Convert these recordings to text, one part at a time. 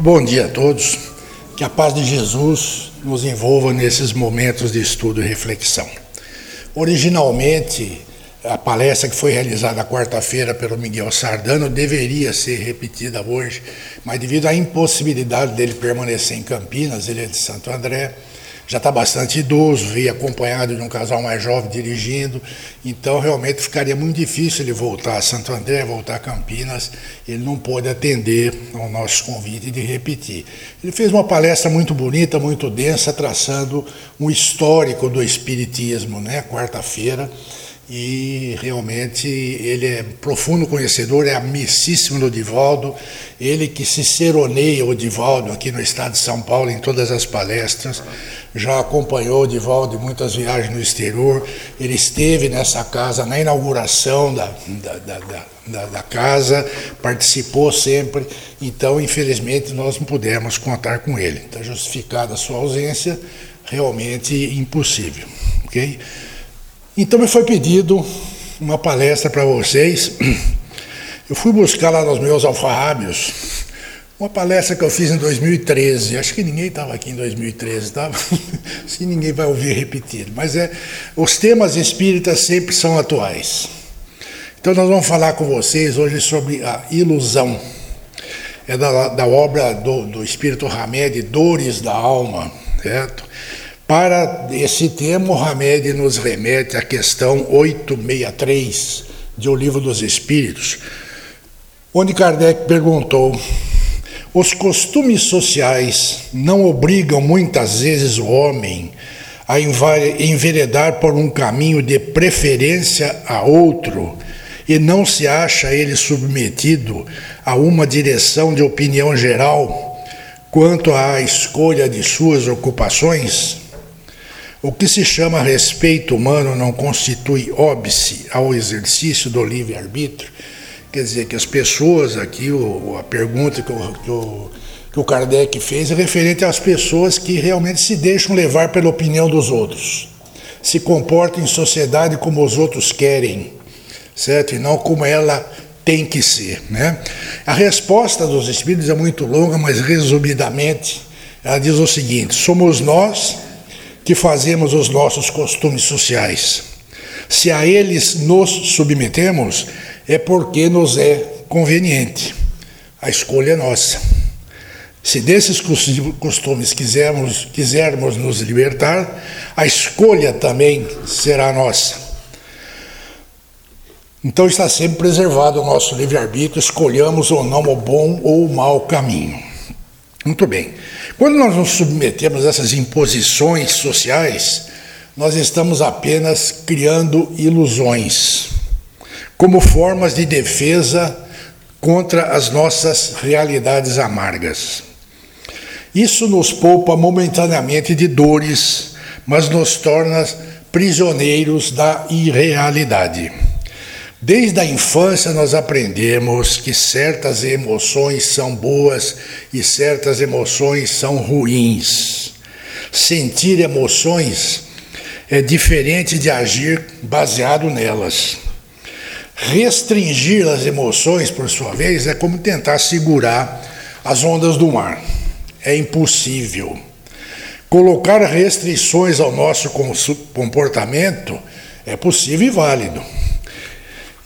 Bom dia a todos. Que a paz de Jesus nos envolva nesses momentos de estudo e reflexão. Originalmente, a palestra que foi realizada quarta-feira pelo Miguel Sardano deveria ser repetida hoje, mas devido à impossibilidade dele permanecer em Campinas, ele é de Santo André, já está bastante idoso, veio acompanhado de um casal mais jovem dirigindo, então realmente ficaria muito difícil ele voltar a Santo André, voltar a Campinas, ele não pôde atender ao nosso convite de repetir. Ele fez uma palestra muito bonita, muito densa, traçando um histórico do Espiritismo, né, quarta-feira, e realmente ele é profundo conhecedor, é amicíssimo do Divaldo, ele que se seroneia o Divaldo aqui no estado de São Paulo em todas as palestras, já acompanhou o Divaldo em muitas viagens no exterior, ele esteve nessa casa na inauguração da, da, da, da, casa, participou sempre, então infelizmente nós não pudemos contar com ele. Está justificada a sua ausência, realmente impossível. ok? Então me foi pedido uma palestra para vocês. Eu fui buscar lá nos meus alfarrábios uma palestra que eu fiz em 2013. Acho que ninguém estava aqui em 2013, estava? Se ninguém vai ouvir repetido. Mas é, os temas espíritas sempre são atuais. Então nós vamos falar com vocês hoje sobre a ilusão. É da, da obra do, do Espírito Hamed, Dores da Alma, certo? Para esse tema, Mohamed nos remete à questão 863 de O Livro dos Espíritos, onde Kardec perguntou: os costumes sociais não obrigam muitas vezes o homem a enveredar por um caminho de preferência a outro e não se acha ele submetido a uma direção de opinião geral quanto à escolha de suas ocupações? O que se chama respeito humano não constitui óbice ao exercício do livre-arbítrio? Quer dizer, que as pessoas, aqui, a pergunta que o, que, o, que o Kardec fez é referente às pessoas que realmente se deixam levar pela opinião dos outros, se comportam em sociedade como os outros querem, certo? E não como ela tem que ser, né? A resposta dos Espíritos é muito longa, mas resumidamente, ela diz o seguinte: somos nós que fazemos os nossos costumes sociais. Se a eles nos submetemos, é porque nos é conveniente. A escolha é nossa. Se desses costumes quisermos, quisermos nos libertar, a escolha também será nossa. Então está sempre preservado o nosso livre-arbítrio, escolhamos ou não o bom ou o mau caminho. Muito bem. Quando nós nos submetemos a essas imposições sociais, nós estamos apenas criando ilusões, como formas de defesa contra as nossas realidades amargas. Isso nos poupa momentaneamente de dores, mas nos torna prisioneiros da irrealidade. Desde a infância nós aprendemos que certas emoções são boas e certas emoções são ruins. Sentir emoções é diferente de agir baseado nelas. Restringir as emoções, por sua vez, é como tentar segurar as ondas do mar. É impossível. Colocar restrições ao nosso comportamento é possível e válido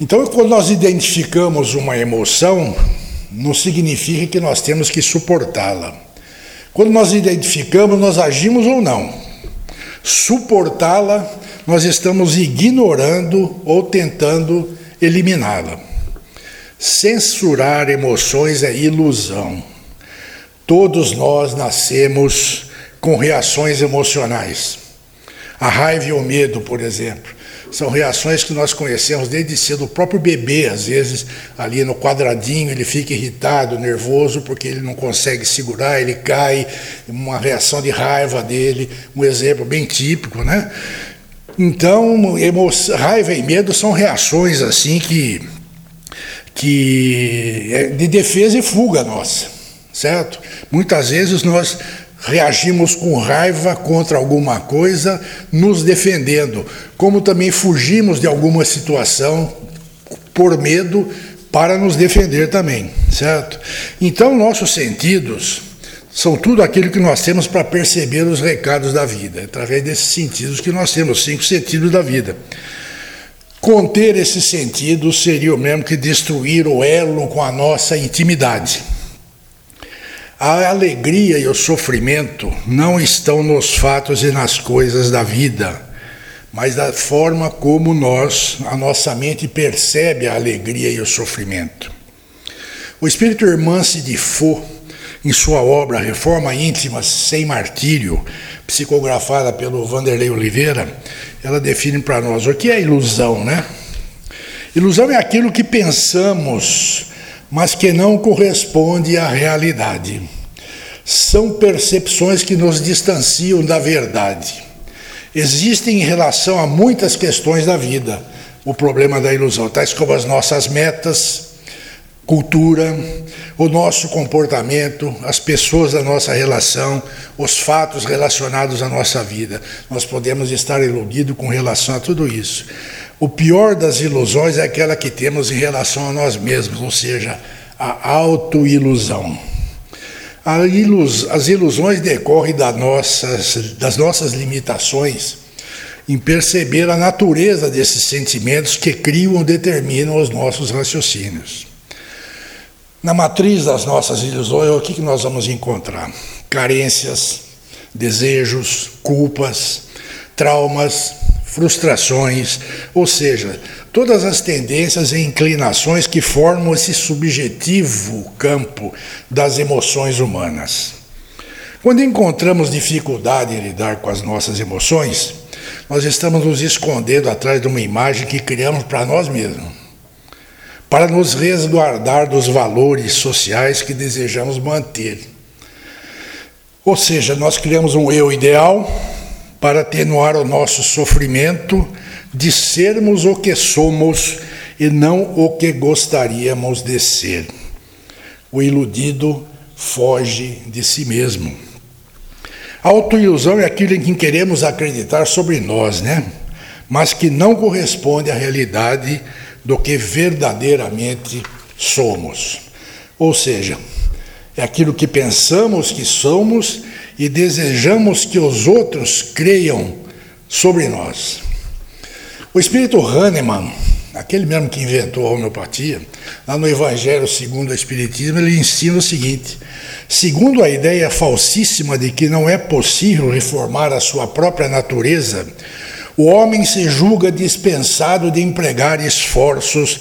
então, quando nós identificamos uma emoção, não significa que nós temos que suportá-la. Quando nós identificamos, nós agimos ou não. Suportá-la, nós estamos ignorando ou tentando eliminá-la. Censurar emoções é ilusão. Todos nós nascemos com reações emocionais. A raiva e o medo, por exemplo. São reações que nós conhecemos desde cedo. O próprio bebê, às vezes, ali no quadradinho, ele fica irritado, nervoso, porque ele não consegue segurar, ele cai, uma reação de raiva dele, um exemplo bem típico, né? Então, raiva e medo são reações assim que, que é de defesa e fuga nossa, certo? Muitas vezes nós reagimos com raiva contra alguma coisa, nos defendendo, como também fugimos de alguma situação por medo, para nos defender também, certo? Então, nossos sentidos são tudo aquilo que nós temos para perceber os recados da vida, através desses sentidos que nós temos, os cinco sentidos da vida. Conter esses sentidos seria o mesmo que destruir o elo com a nossa intimidade. A alegria e o sofrimento não estão nos fatos e nas coisas da vida, mas da forma como nós, a nossa mente percebe a alegria e o sofrimento. O espírito Hermance de Faux, em sua obra Reforma Íntima Sem Martírio, psicografada pelo Vanderlei Oliveira, ela define para nós o que é ilusão, né? Ilusão é aquilo que pensamos mas que não corresponde à realidade. São percepções que nos distanciam da verdade. Existem em relação a muitas questões da vida o problema da ilusão, tais como as nossas metas, cultura, o nosso comportamento, as pessoas da nossa relação, os fatos relacionados à nossa vida. Nós podemos estar iludidos com relação a tudo isso. O pior das ilusões é aquela que temos em relação a nós mesmos, ou seja, a autoilusão. Ilus, as ilusões decorrem das nossas, das nossas limitações em perceber a natureza desses sentimentos que criam ou determinam os nossos raciocínios. Na matriz das nossas ilusões, o que nós vamos encontrar? Carências, desejos, culpas, traumas, frustrações, ou seja, todas as tendências e inclinações que formam esse subjetivo campo das emoções humanas. Quando encontramos dificuldade em lidar com as nossas emoções, nós estamos nos escondendo atrás de uma imagem que criamos para nós mesmos, para nos resguardar dos valores sociais que desejamos manter. Ou seja, nós criamos um eu ideal para atenuar o nosso sofrimento de sermos o que somos e não o que gostaríamos de ser. O iludido foge de si mesmo. A autoilusão é aquilo em que queremos acreditar sobre nós, né? Mas que não corresponde à realidade do que verdadeiramente somos. Ou seja, é aquilo que pensamos que somos e desejamos que os outros creiam sobre nós. O espírito Hahnemann, aquele mesmo que inventou a homeopatia, lá no Evangelho segundo o Espiritismo, ele ensina o seguinte: segundo a ideia falsíssima de que não é possível reformar a sua própria natureza, o homem se julga dispensado de empregar esforços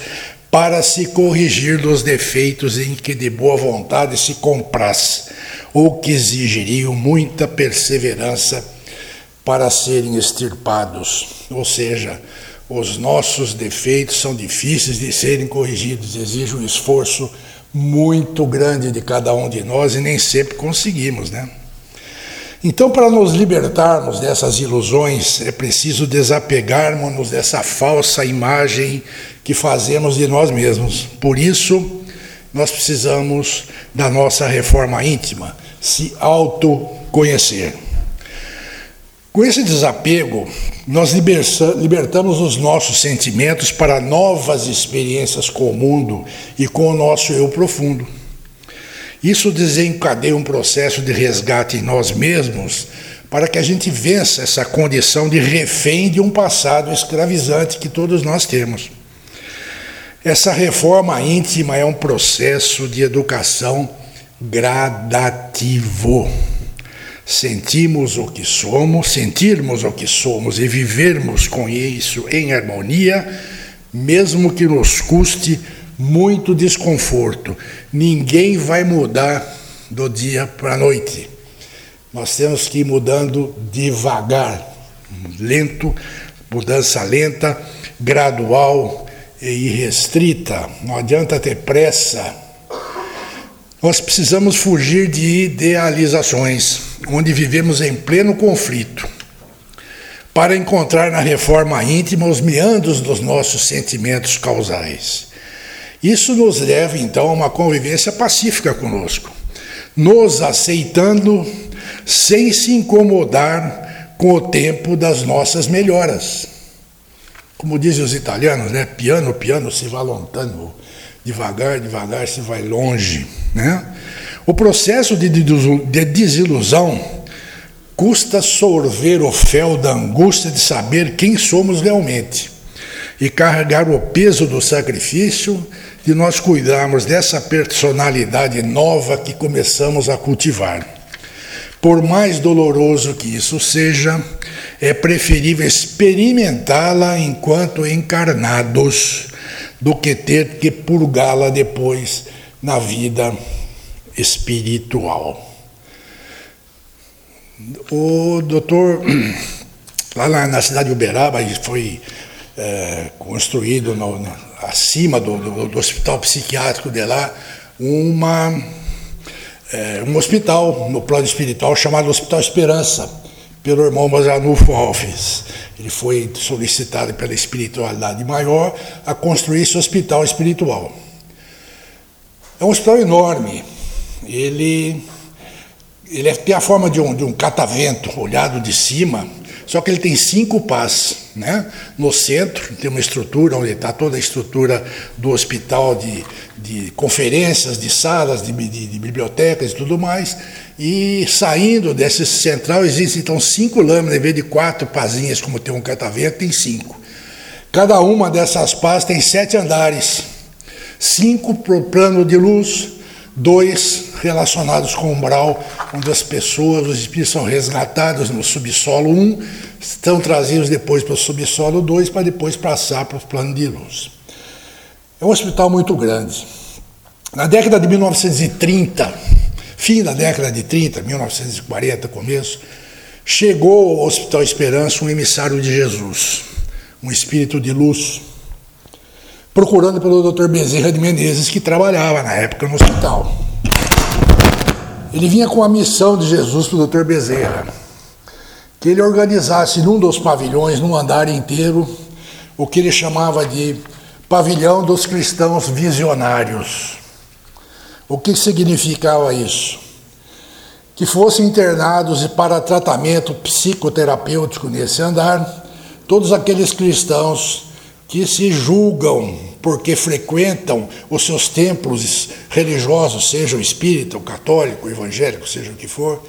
para se corrigir dos defeitos em que de boa vontade se compraz, ou que exigiriam muita perseverança para serem extirpados. Ou seja, os nossos defeitos são difíceis de serem corrigidos, exigem um esforço muito grande de cada um de nós e nem sempre conseguimos, né? Então, para nos libertarmos dessas ilusões, é preciso desapegarmos-nos dessa falsa imagem que fazemos de nós mesmos. Por isso, nós precisamos da nossa reforma íntima, se autoconhecer. Com esse desapego, nós libertamos os nossos sentimentos para novas experiências com o mundo e com o nosso eu profundo. Isso desencadeia um processo de resgate em nós mesmos para que a gente vença essa condição de refém de um passado escravizante que todos nós temos. Essa reforma íntima é um processo de educação gradativo. Sentimos o que somos, sentirmos o que somos e vivermos com isso em harmonia, mesmo que nos custe muito desconforto. Ninguém vai mudar do dia para a noite. Nós temos que ir mudando devagar, lento, mudança lenta, gradual irrestrita. Não adianta ter pressa. Nós precisamos fugir de idealizações, onde vivemos em pleno conflito, para encontrar na reforma íntima os meandros dos nossos sentimentos causais. Isso nos leva então a uma convivência pacífica conosco, nos aceitando sem se incomodar com o tempo das nossas melhoras. Como dizem os italianos, né? Piano, piano, si va lontano. devagar, devagar se vai longe. Né? O processo de desilusão custa sorver o fel da angústia de saber quem somos realmente e carregar o peso do sacrifício de nós cuidarmos dessa personalidade nova que começamos a cultivar. Por mais doloroso que isso seja, é preferível experimentá-la enquanto encarnados do que ter que purgá-la depois na vida espiritual. O doutor, lá na cidade de Uberaba, foi é, construído no, no, acima do, do, do, hospital psiquiátrico de lá uma, é, um hospital no plano espiritual chamado Hospital Esperança, pelo irmão Mazanufo Alves. Ele foi solicitado pela espiritualidade maior a construir esse hospital espiritual. É um hospital enorme. Ele, ele é, tem a forma de um, de um catavento olhado de cima, só que ele tem cinco pás. Né? No centro tem uma estrutura onde está toda a estrutura do hospital de, de conferências, de salas, de, de, de, bibliotecas e tudo mais. E saindo desse central existem então cinco lâminas, em vez de quatro pazinhas, como tem um catavento, tem cinco. Cada uma dessas pás tem sete andares, cinco para plano de luz, dois relacionados com o umbral, onde as pessoas, os espíritos são resgatados no subsolo 1, estão trazidos depois para o subsolo 2, para depois passar para o plano de luz. É um hospital muito grande. Na década de 1930, fim da década de 30, 1940, começo, chegou ao Hospital Esperança um emissário de Jesus, um espírito de luz, procurando pelo Dr. Bezerra de Menezes, que trabalhava na época no hospital. Ele vinha com a missão de Jesus para o Dr. Bezerra, que ele organizasse num dos pavilhões, num andar inteiro, o que ele chamava de pavilhão dos cristãos visionários. O que significava isso? Que fossem internados para tratamento psicoterapêutico nesse andar todos aqueles cristãos que se julgam porque frequentam os seus templos religiosos, seja o espírita, católico, evangélico, seja o que for,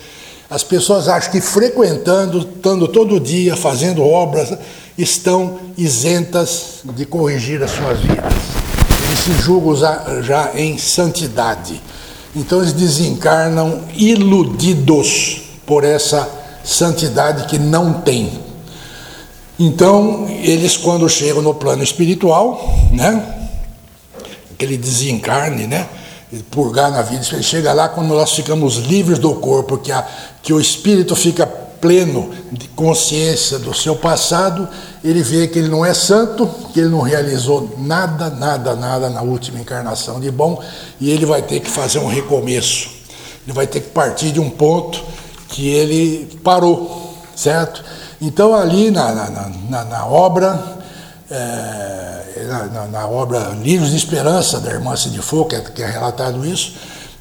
as pessoas acham que frequentando, estando todo dia, fazendo obras, estão isentas de corrigir as suas vidas. Eles se julgam já em santidade. Então eles desencarnam iludidos por essa santidade que não têm. Então, eles quando chegam no plano espiritual, né? Aquele desencarne, né? Purgar na vida, ele chega lá quando nós ficamos livres do corpo, que, a, que o espírito fica pleno de consciência do seu passado, ele vê que ele não é santo, que ele não realizou nada, nada, nada na última encarnação de bom, e ele vai ter que fazer um recomeço. Ele vai ter que partir de um ponto que ele parou, certo? Então, ali na, na, na, na obra, é, na, na, obra Livros de Esperança, da irmã Cid que, é, que é relatado isso,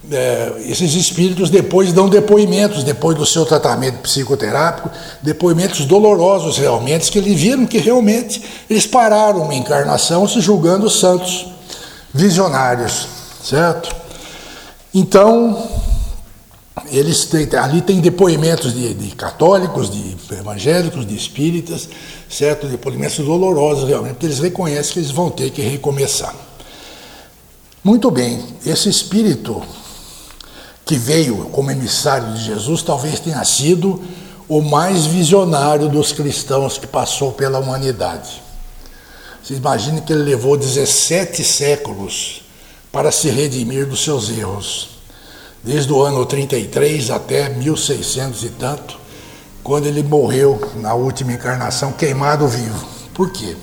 é, esses espíritos depois dão depoimentos, depois do seu tratamento psicoterápico, depoimentos dolorosos realmente, que eles viram que realmente eles pararam uma encarnação se julgando santos, visionários, certo? Então, eles têm, ali tem depoimentos de, de, católicos, de evangélicos, de espíritas, certo? Depoimentos dolorosos realmente, porque eles reconhecem que eles vão ter que recomeçar. Muito bem, esse espírito que veio como emissário de Jesus talvez tenha sido o mais visionário dos cristãos que passou pela humanidade. Vocês imaginem que ele levou 17 séculos para se redimir dos seus erros desde o ano 33 até 1600 e tanto, quando ele morreu na última encarnação, queimado vivo. Por quê?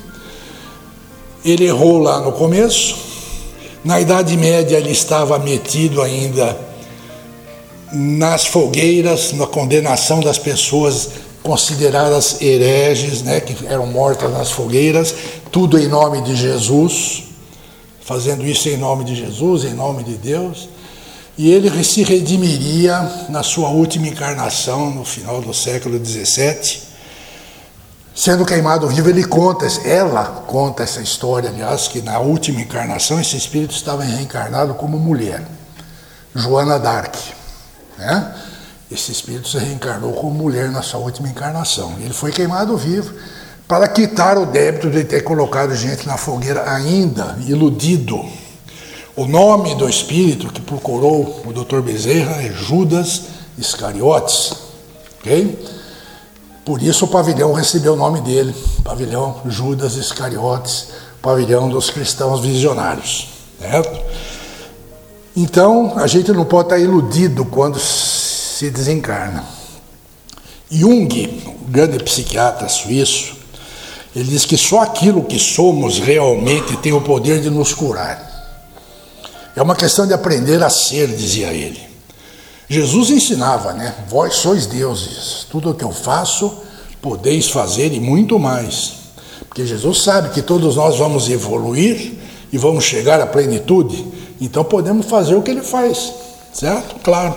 Ele errou lá no começo, na Idade Média ele estava metido ainda nas fogueiras, na condenação das pessoas consideradas hereges, né, que eram mortas nas fogueiras, tudo em nome de Jesus, fazendo isso em nome de Jesus, em nome de Deus e ele se redimiria na sua última encarnação, no final do século XVII, Sendo queimado vivo, ele conta, ela conta essa história, aliás, que na última encarnação esse espírito estava reencarnado como mulher, Joana d'Arc. Né? Esse espírito se reencarnou como mulher na sua última encarnação. Ele foi queimado vivo para quitar o débito de ter colocado gente na fogueira ainda, iludido. O nome do espírito que procurou o Dr. Bezerra é Judas Iscariotes. ok? Por isso o pavilhão recebeu o nome dele, pavilhão Judas Iscariotes, pavilhão dos cristãos visionários. Certo? Então, a gente não pode estar iludido quando se desencarna. Jung, o grande psiquiatra suíço, ele diz que só aquilo que somos realmente tem o poder de nos curar. É uma questão de aprender a ser, dizia ele. Jesus ensinava, né? Vós sois deuses, tudo o que eu faço, podeis fazer e muito mais. Porque Jesus sabe que todos nós vamos evoluir e vamos chegar à plenitude, então podemos fazer o que ele faz, certo? Claro.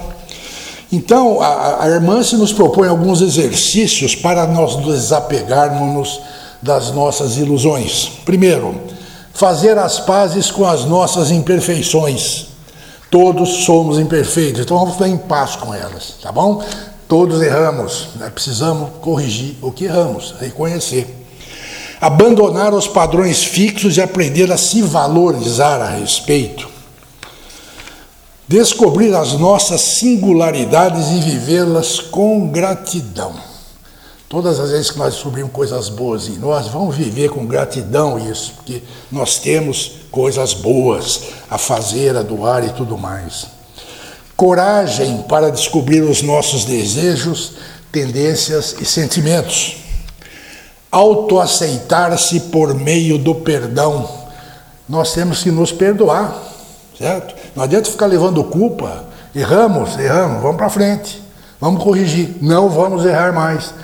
Então, a, a irmã se nos propõe alguns exercícios para nós desapegarmos das nossas ilusões. Primeiro, fazer as pazes com as nossas imperfeições. Todos somos imperfeitos, então vamos ficar em paz com elas, tá bom? Todos erramos, né? precisamos corrigir o que erramos, reconhecer. Abandonar os padrões fixos e aprender a se valorizar a respeito. Descobrir as nossas singularidades e vivê-las com gratidão. Todas as vezes que nós descobrimos coisas boas em nós, vamos viver com gratidão isso, porque nós temos coisas boas a fazer, a doar e tudo mais. Coragem para descobrir os nossos desejos, tendências e sentimentos. Autoaceitar-se por meio do perdão. Nós temos que nos perdoar, certo? Não adianta ficar levando culpa. Erramos, erramos, vamos para frente. Vamos corrigir. Não vamos errar mais.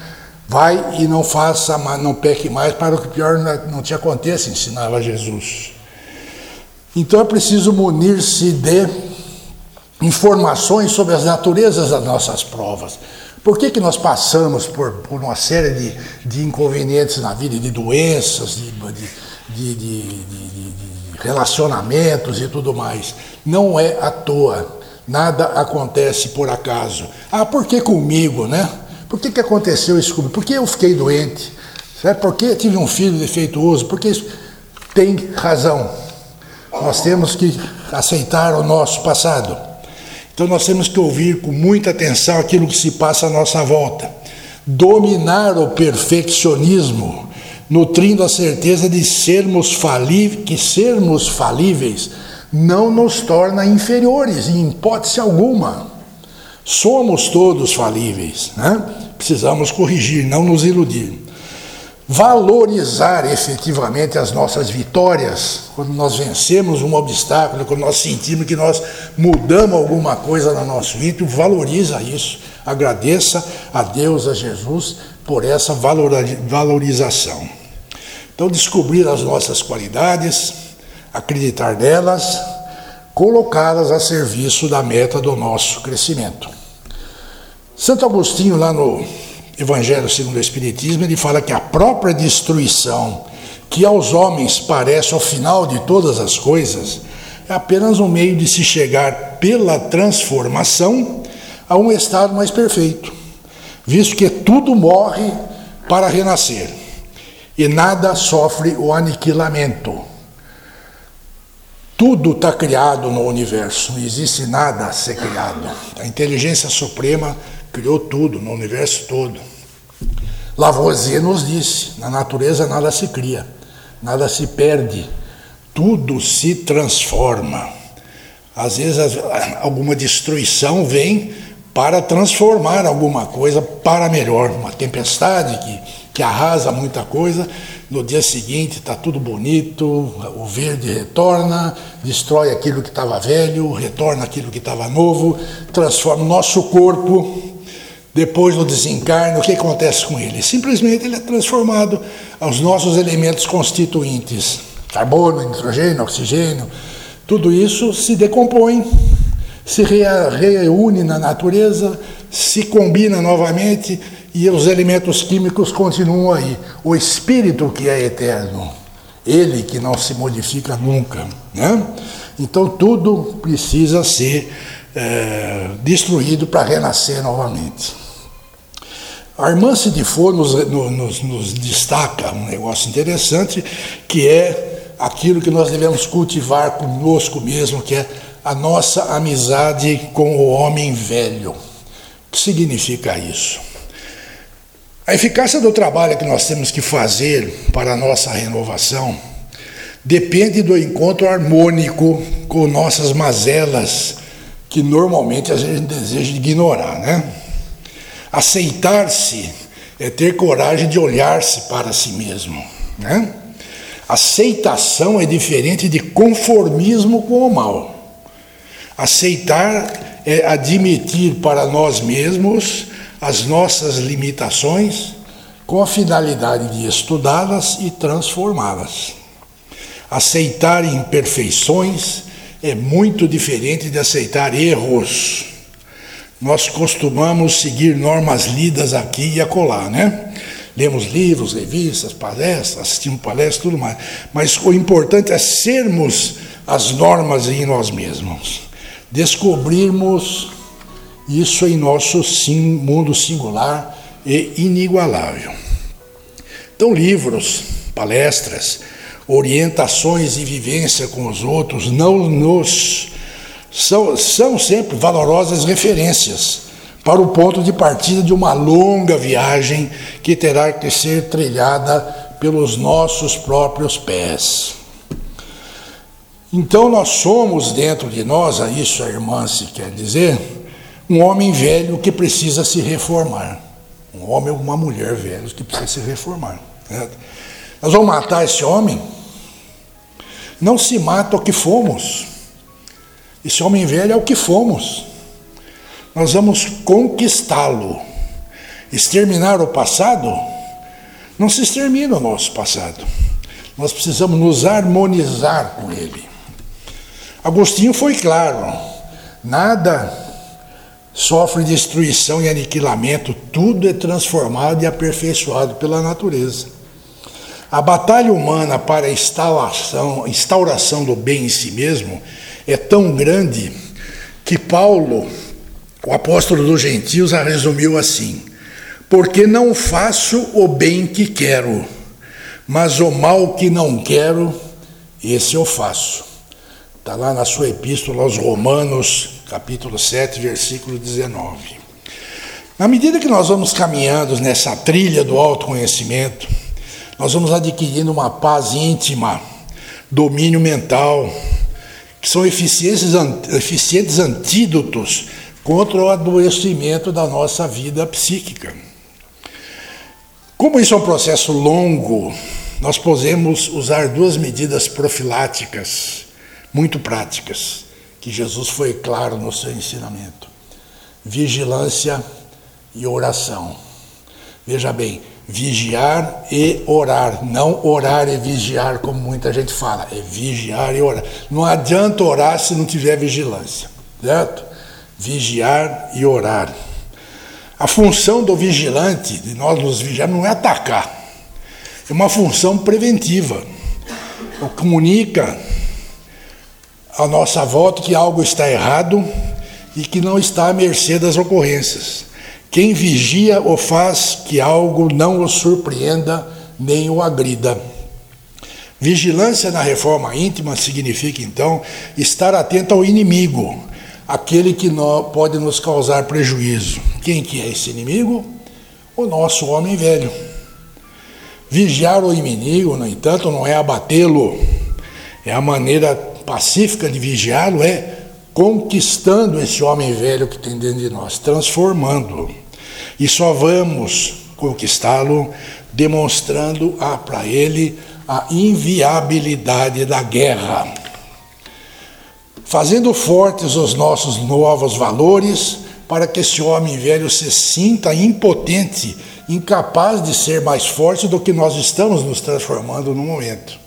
Vai e não faça, não peque mais para que pior não te aconteça, ensinava Jesus. Então é preciso munir-se de informações sobre as naturezas das nossas provas. Por que, que nós passamos por, por uma série de, de inconvenientes na vida, de doenças, de, de, de, relacionamentos e tudo mais? Não é à toa. Nada acontece por acaso. Ah, por que comigo, né? Por que, que aconteceu isso comigo? Por que eu fiquei doente? Por que tive um filho defeituoso? Porque isso tem razão. Nós temos que aceitar o nosso passado. Então nós temos que ouvir com muita atenção aquilo que se passa à nossa volta. Dominar o perfeccionismo, nutrindo a certeza de sermos falíveis, que sermos falíveis não nos torna inferiores em hipótese alguma. Somos todos falíveis, né? precisamos corrigir, não nos iludir. Valorizar efetivamente as nossas vitórias, quando nós vencemos um obstáculo, quando nós sentimos que nós mudamos alguma coisa no nosso íntimo, valoriza isso. Agradeça a Deus, a Jesus, por essa valorização. Então, descobrir as nossas qualidades, acreditar nelas, colocá-las a serviço da meta do nosso crescimento. Santo Agostinho, lá no Evangelho segundo o Espiritismo, ele fala que a própria destruição, que aos homens parece o final de todas as coisas, é apenas um meio de se chegar pela transformação a um estado mais perfeito, visto que tudo morre para renascer e nada sofre o aniquilamento. Tudo está criado no universo, não existe nada a ser criado. A inteligência suprema criou tudo, no universo todo. Lavoisier nos disse: na natureza nada se cria, nada se perde, tudo se transforma. Às vezes alguma destruição vem para transformar alguma coisa para melhor. Uma tempestade que, que arrasa muita coisa, no dia seguinte está tudo bonito, o verde retorna, destrói aquilo que estava velho, retorna aquilo que estava novo, transforma o nosso corpo depois do desencarne, o que acontece com ele? Simplesmente ele é transformado aos nossos elementos constituintes: carbono, nitrogênio, oxigênio. Tudo isso se decompõe, se reúne na natureza, se combina novamente e os elementos químicos continuam aí. O espírito que é eterno, ele que não se modifica nunca. Né? Então tudo precisa ser é, destruído para renascer novamente. A irmã Sidifo nos, nos, nos destaca um negócio interessante, que é aquilo que nós devemos cultivar conosco mesmo, que é a nossa amizade com o homem velho. O que significa isso? A eficácia do trabalho que nós temos que fazer para a nossa renovação depende do encontro harmônico com nossas mazelas, que normalmente a gente deseja ignorar, né? Aceitar-se é ter coragem de olhar-se para si mesmo, né? Aceitação é diferente de conformismo com o mal. Aceitar é admitir para nós mesmos as nossas limitações com a finalidade de estudá-las e transformá-las. Aceitar imperfeições é muito diferente de aceitar erros. Nós costumamos seguir normas lidas aqui e acolá, né? Lemos livros, revistas, palestras, assistimos palestras, tudo mais. Mas o importante é sermos as normas em nós mesmos. Descobrirmos isso em nosso mundo singular e inigualável. Então, livros, palestras, orientações e vivência com os outros não nos são, são sempre valorosas referências para o ponto de partida de uma longa viagem que terá que ser trilhada pelos nossos próprios pés. Então nós somos dentro de nós, a isso a irmã se quer dizer, um homem velho que precisa se reformar. Um homem ou uma mulher velho que precisa se reformar. Certo? Nós vamos matar esse homem? Não se mata o que fomos. Esse homem velho é o que fomos. Nós vamos conquistá-lo. Exterminar o passado? Não se extermina o nosso passado. Nós precisamos nos harmonizar com ele. Agostinho foi claro: nada sofre destruição e aniquilamento, tudo é transformado e aperfeiçoado pela natureza. A batalha humana para a instauração, instauração do bem em si mesmo é tão grande que Paulo, o apóstolo dos gentios, a resumiu assim: Porque não faço o bem que quero, mas o mal que não quero, esse eu faço. Está lá na sua epístola aos Romanos, capítulo 7, versículo 19. Na medida que nós vamos caminhando nessa trilha do autoconhecimento, nós vamos adquirindo uma paz íntima, domínio mental, que são eficientes, eficientes antídotos contra o adoecimento da nossa vida psíquica. Como isso é um processo longo, nós podemos usar duas medidas profiláticas muito práticas que Jesus foi claro no seu ensinamento: vigilância e oração. Veja bem, vigiar e orar, não orar e vigiar como muita gente fala, é vigiar e orar. Não adianta orar se não tiver vigilância, certo? Vigiar e orar. A função do vigilante, de nós nos vigiar, não é atacar, é uma função preventiva. Comunica à nossa volta que algo está errado e que não está à mercê das ocorrências. Quem vigia o faz que algo não o surpreenda nem o agrida. Vigilância na reforma íntima significa, então, estar atento ao inimigo, aquele que pode nos causar prejuízo. Quem que é esse inimigo? O nosso homem velho. Vigiar o inimigo, no entanto, não é abatê-lo, é a maneira pacífica de vigiá-lo é conquistando esse homem velho que tem dentro de nós, transformando-o. E só vamos conquistá-lo demonstrando para ele a inviabilidade da guerra. Fazendo fortes os nossos novos valores, para que esse homem velho se sinta impotente, incapaz de ser mais forte do que nós estamos nos transformando no momento.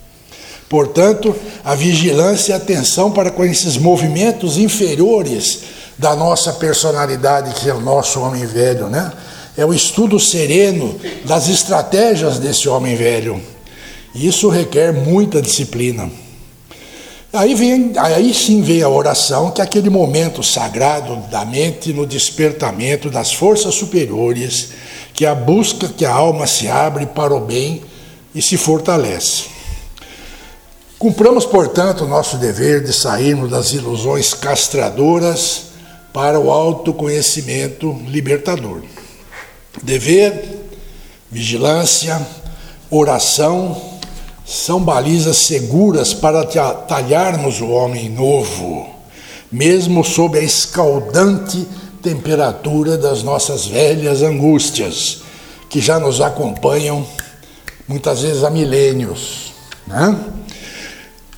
Portanto, a vigilância e atenção para com esses movimentos inferiores da nossa personalidade, que é o nosso homem velho, né? é o estudo sereno das estratégias desse homem velho. Isso requer muita disciplina. Aí, vem, aí sim vem a oração, que é aquele momento sagrado da mente no despertamento das forças superiores, que é a busca que a alma se abre para o bem e se fortalece. Cumpramos, portanto, o nosso dever de sairmos das ilusões castradoras para o autoconhecimento libertador. Dever, vigilância, oração, são balizas seguras para talharmos o homem novo, mesmo sob a escaldante temperatura das nossas velhas angústias, que já nos acompanham muitas vezes há milênios. Né?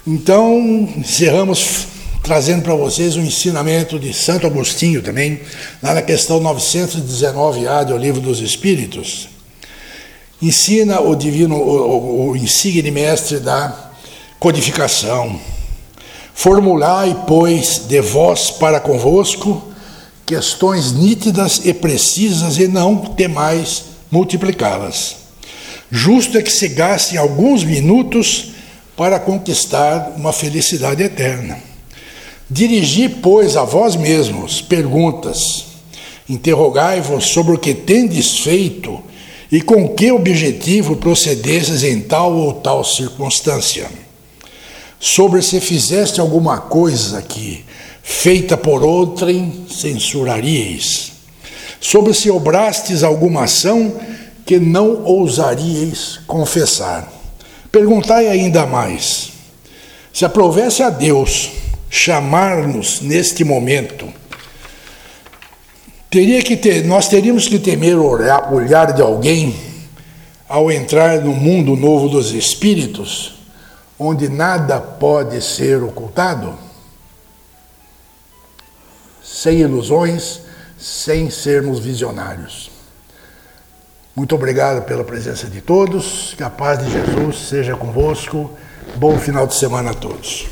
Então, encerramos trazendo para vocês um ensinamento de Santo Agostinho também, lá na questão 919A do Livro dos Espíritos ensina o divino, o, o insigne mestre da codificação. Formulai, pois, de vós para convosco questões nítidas e precisas e não temais multiplicá-las. Justo é que se gastem alguns minutos para conquistar uma felicidade eterna. Dirigi, pois, a vós mesmos perguntas. Interrogai-vos sobre o que tendes feito e com que objetivo procedesses em tal ou tal circunstância. Sobre se fizeste alguma coisa que, feita por outrem, censuraríeis. Sobre se obrastes alguma ação que não ousaríeis confessar. Perguntai ainda mais: se aprovesse a Deus chamar-nos neste momento, Teria que ter, nós teríamos que temer o olhar de alguém ao entrar no mundo novo dos espíritos, onde nada pode ser ocultado, sem ilusões, sem sermos visionários. Muito obrigado pela presença de todos, que a paz de Jesus seja convosco. Bom final de semana a todos.